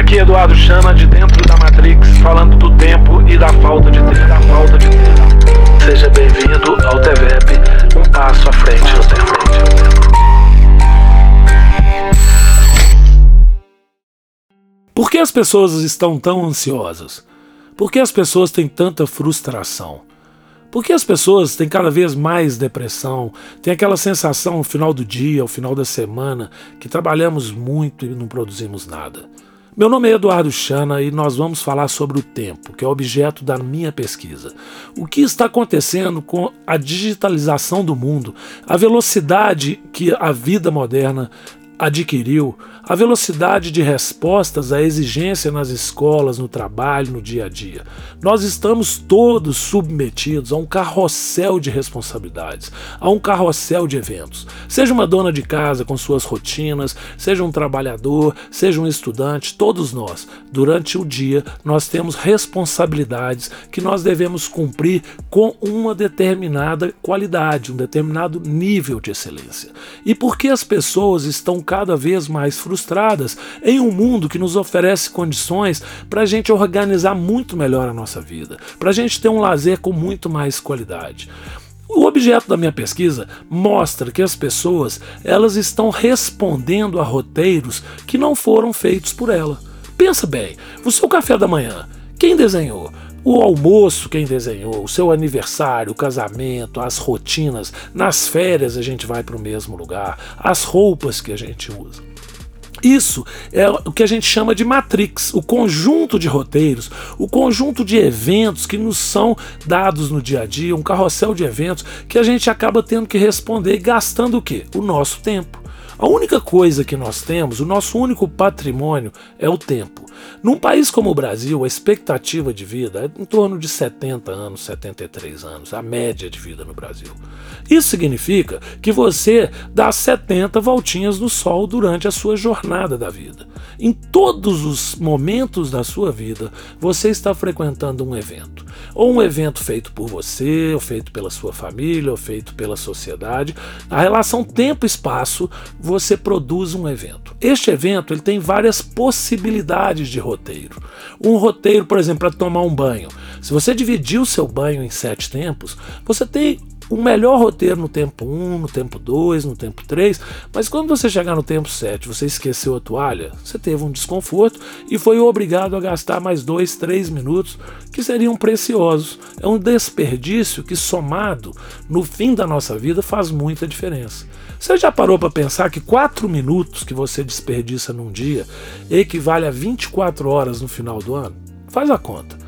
Aqui Eduardo Chama de dentro da Matrix, falando do tempo e da falta de tempo. Da falta de tempo. Seja bem-vindo ao TVEP, um passo à frente no tempo. Por que as pessoas estão tão ansiosas? Por que as pessoas têm tanta frustração? Por que as pessoas têm cada vez mais depressão? Tem aquela sensação no final do dia, ao final da semana, que trabalhamos muito e não produzimos nada. Meu nome é Eduardo Chana e nós vamos falar sobre o tempo, que é objeto da minha pesquisa. O que está acontecendo com a digitalização do mundo, a velocidade que a vida moderna adquiriu a velocidade de respostas à exigência nas escolas, no trabalho, no dia a dia. Nós estamos todos submetidos a um carrossel de responsabilidades, a um carrossel de eventos. Seja uma dona de casa com suas rotinas, seja um trabalhador, seja um estudante, todos nós, durante o dia, nós temos responsabilidades que nós devemos cumprir com uma determinada qualidade, um determinado nível de excelência. E por que as pessoas estão cada vez mais frustradas em um mundo que nos oferece condições para a gente organizar muito melhor a nossa vida, para a gente ter um lazer com muito mais qualidade. O objeto da minha pesquisa mostra que as pessoas elas estão respondendo a roteiros que não foram feitos por ela. Pensa bem, o seu café da manhã, quem desenhou? O almoço, quem desenhou, o seu aniversário, o casamento, as rotinas, nas férias a gente vai para o mesmo lugar, as roupas que a gente usa. Isso é o que a gente chama de matrix, o conjunto de roteiros, o conjunto de eventos que nos são dados no dia a dia, um carrossel de eventos que a gente acaba tendo que responder gastando o quê? O nosso tempo. A única coisa que nós temos, o nosso único patrimônio, é o tempo. Num país como o Brasil, a expectativa de vida é em torno de 70 anos, 73 anos, a média de vida no Brasil. Isso significa que você dá 70 voltinhas no sol durante a sua jornada da vida. Em todos os momentos da sua vida, você está frequentando um evento. Ou um evento feito por você, ou feito pela sua família, ou feito pela sociedade. A relação tempo-espaço, você produz um evento. Este evento ele tem várias possibilidades de roteiro. Um roteiro, por exemplo, para tomar um banho. Se você dividir o seu banho em sete tempos, você tem o melhor roteiro no tempo 1, no tempo 2, no tempo 3, mas quando você chegar no tempo 7 você esqueceu a toalha, você teve um desconforto e foi obrigado a gastar mais 2, 3 minutos que seriam preciosos. É um desperdício que, somado no fim da nossa vida, faz muita diferença. Você já parou para pensar que 4 minutos que você desperdiça num dia equivale a 24 horas no final do ano? Faz a conta.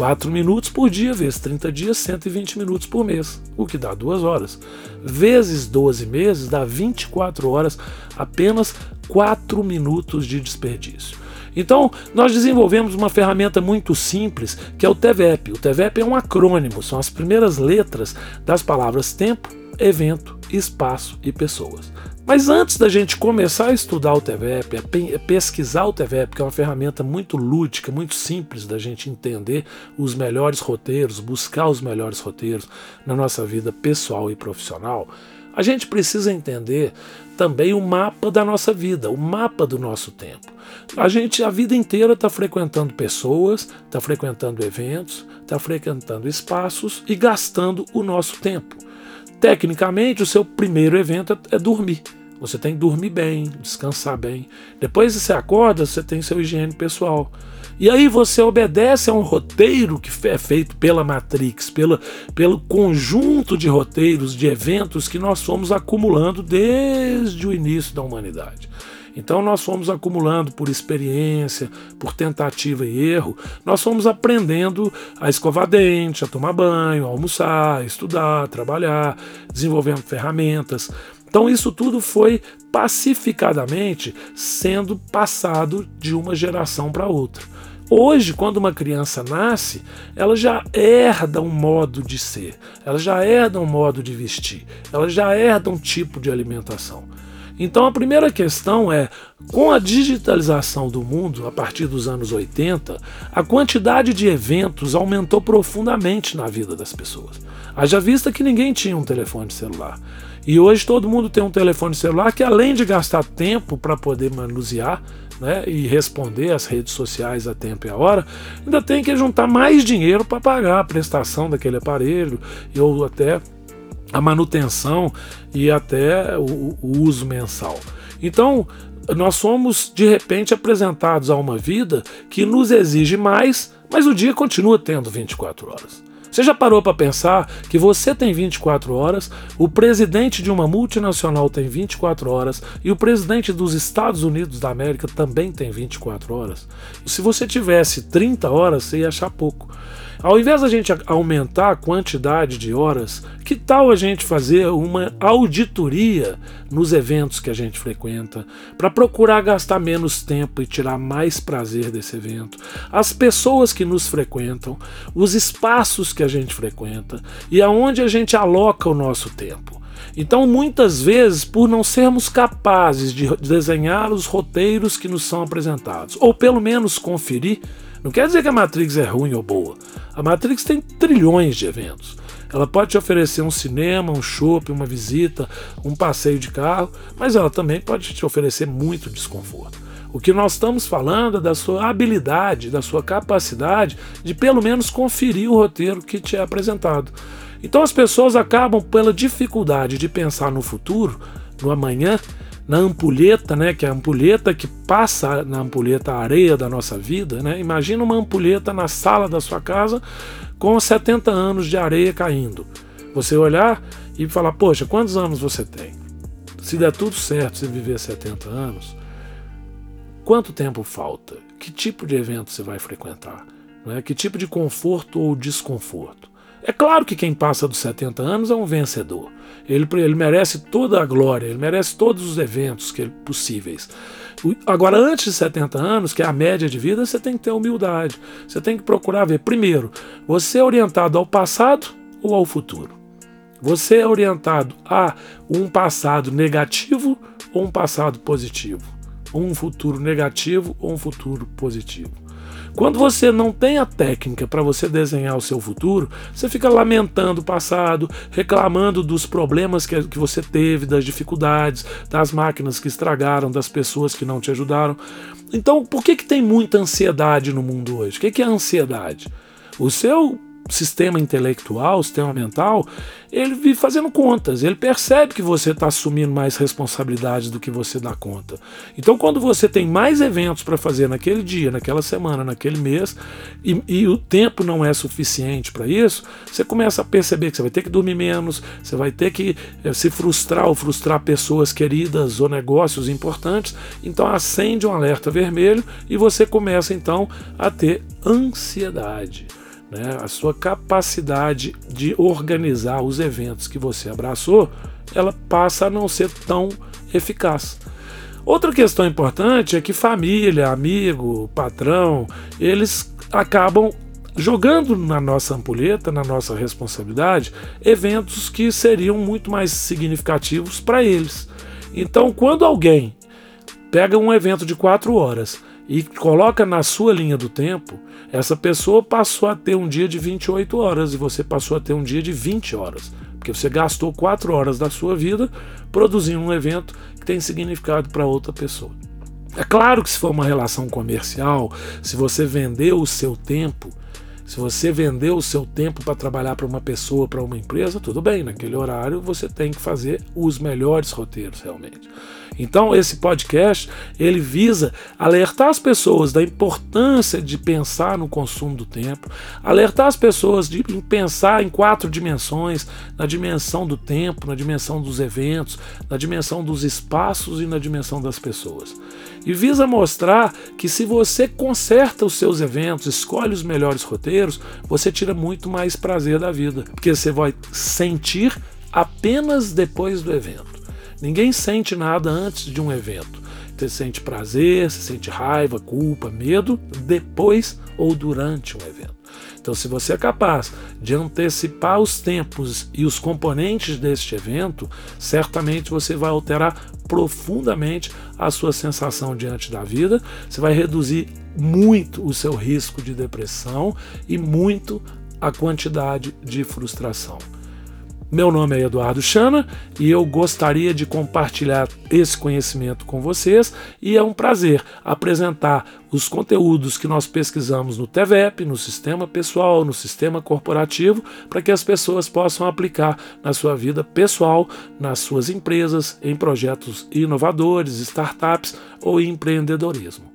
4 minutos por dia, vezes 30 dias, 120 minutos por mês, o que dá 2 horas. Vezes 12 meses dá 24 horas, apenas 4 minutos de desperdício. Então, nós desenvolvemos uma ferramenta muito simples, que é o TVEP. O TVEP é um acrônimo, são as primeiras letras das palavras tempo, evento, espaço e pessoas. Mas antes da gente começar a estudar o TVEP, a pesquisar o TVEP, que é uma ferramenta muito lúdica, muito simples da gente entender os melhores roteiros, buscar os melhores roteiros na nossa vida pessoal e profissional, a gente precisa entender também o mapa da nossa vida, o mapa do nosso tempo. A gente a vida inteira está frequentando pessoas, está frequentando eventos, está frequentando espaços e gastando o nosso tempo. Tecnicamente, o seu primeiro evento é dormir. Você tem que dormir bem, descansar bem. Depois você acorda, você tem seu higiene pessoal. E aí você obedece a um roteiro que é feito pela Matrix, pela, pelo conjunto de roteiros, de eventos que nós fomos acumulando desde o início da humanidade. Então nós fomos acumulando por experiência, por tentativa e erro, nós fomos aprendendo a escovar dente, a tomar banho, a almoçar, a estudar, a trabalhar, desenvolvendo ferramentas. Então isso tudo foi pacificadamente sendo passado de uma geração para outra. Hoje, quando uma criança nasce, ela já herda um modo de ser, ela já herda um modo de vestir, ela já herda um tipo de alimentação. Então a primeira questão é: com a digitalização do mundo a partir dos anos 80, a quantidade de eventos aumentou profundamente na vida das pessoas. Haja vista que ninguém tinha um telefone celular. E hoje todo mundo tem um telefone celular que, além de gastar tempo para poder manusear, né, e responder às redes sociais a tempo e a hora, ainda tem que juntar mais dinheiro para pagar a prestação daquele aparelho ou até a manutenção e até o, o uso mensal. Então, nós somos de repente apresentados a uma vida que nos exige mais, mas o dia continua tendo 24 horas. Você já parou para pensar que você tem 24 horas, o presidente de uma multinacional tem 24 horas e o presidente dos Estados Unidos da América também tem 24 horas? Se você tivesse 30 horas, você ia achar pouco. Ao invés da gente aumentar a quantidade de horas, que tal a gente fazer uma auditoria nos eventos que a gente frequenta, para procurar gastar menos tempo e tirar mais prazer desse evento, as pessoas que nos frequentam, os espaços que a gente frequenta e aonde a gente aloca o nosso tempo. Então, muitas vezes, por não sermos capazes de desenhar os roteiros que nos são apresentados, ou pelo menos conferir, não quer dizer que a Matrix é ruim ou boa. A Matrix tem trilhões de eventos. Ela pode te oferecer um cinema, um shopping, uma visita, um passeio de carro, mas ela também pode te oferecer muito desconforto. O que nós estamos falando é da sua habilidade, da sua capacidade de pelo menos conferir o roteiro que te é apresentado. Então as pessoas acabam pela dificuldade de pensar no futuro, no amanhã, na ampulheta, né, que é a ampulheta que passa na ampulheta a areia da nossa vida, né? Imagina uma ampulheta na sala da sua casa com 70 anos de areia caindo. Você olhar e falar: "Poxa, quantos anos você tem?" Se der tudo certo, você viver 70 anos, quanto tempo falta? Que tipo de evento você vai frequentar? Né? Que tipo de conforto ou desconforto? É claro que quem passa dos 70 anos é um vencedor. Ele, ele merece toda a glória, ele merece todos os eventos que, possíveis. Agora, antes de 70 anos, que é a média de vida, você tem que ter humildade. Você tem que procurar ver, primeiro, você é orientado ao passado ou ao futuro? Você é orientado a um passado negativo ou um passado positivo? Um futuro negativo ou um futuro positivo? Quando você não tem a técnica para você desenhar o seu futuro, você fica lamentando o passado, reclamando dos problemas que, que você teve, das dificuldades, das máquinas que estragaram, das pessoas que não te ajudaram. Então, por que, que tem muita ansiedade no mundo hoje? O que, que é ansiedade? O seu sistema intelectual, sistema mental, ele vive fazendo contas, ele percebe que você está assumindo mais responsabilidades do que você dá conta. Então, quando você tem mais eventos para fazer naquele dia, naquela semana, naquele mês, e, e o tempo não é suficiente para isso, você começa a perceber que você vai ter que dormir menos, você vai ter que é, se frustrar ou frustrar pessoas queridas ou negócios importantes. Então, acende um alerta vermelho e você começa então a ter ansiedade né, a sua capacidade de organizar os eventos que você abraçou, ela passa a não ser tão eficaz. Outra questão importante é que família, amigo, patrão, eles acabam jogando na nossa ampulheta, na nossa responsabilidade, eventos que seriam muito mais significativos para eles. Então, quando alguém pega um evento de quatro horas e coloca na sua linha do tempo, essa pessoa passou a ter um dia de 28 horas e você passou a ter um dia de 20 horas. Porque você gastou 4 horas da sua vida produzindo um evento que tem significado para outra pessoa. É claro que se for uma relação comercial, se você vendeu o seu tempo, se você vendeu o seu tempo para trabalhar para uma pessoa, para uma empresa, tudo bem, naquele horário você tem que fazer os melhores roteiros realmente. Então, esse podcast, ele visa alertar as pessoas da importância de pensar no consumo do tempo, alertar as pessoas de pensar em quatro dimensões, na dimensão do tempo, na dimensão dos eventos, na dimensão dos espaços e na dimensão das pessoas e visa mostrar que se você conserta os seus eventos, escolhe os melhores roteiros, você tira muito mais prazer da vida, porque você vai sentir apenas depois do evento. Ninguém sente nada antes de um evento. Você sente prazer, você sente raiva, culpa, medo depois ou durante um evento. Então, se você é capaz de antecipar os tempos e os componentes deste evento, certamente você vai alterar profundamente a sua sensação diante da vida, você vai reduzir muito o seu risco de depressão e muito a quantidade de frustração. Meu nome é Eduardo Chana e eu gostaria de compartilhar esse conhecimento com vocês e é um prazer apresentar os conteúdos que nós pesquisamos no TVEP, no sistema pessoal, no sistema corporativo, para que as pessoas possam aplicar na sua vida pessoal, nas suas empresas, em projetos inovadores, startups ou empreendedorismo.